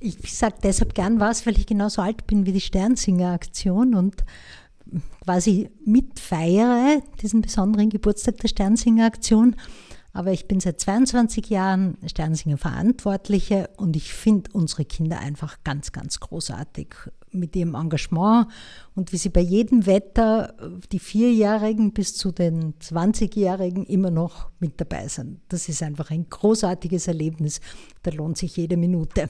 Ich sage deshalb gern was, weil ich genauso alt bin wie die Sternsinger-Aktion und quasi mitfeiere diesen besonderen Geburtstag der Sternsinger-Aktion. Aber ich bin seit 22 Jahren Sternsinger Verantwortliche und ich finde unsere Kinder einfach ganz, ganz großartig mit ihrem Engagement und wie sie bei jedem Wetter, die Vierjährigen bis zu den 20-Jährigen, immer noch mit dabei sind. Das ist einfach ein großartiges Erlebnis. Da lohnt sich jede Minute.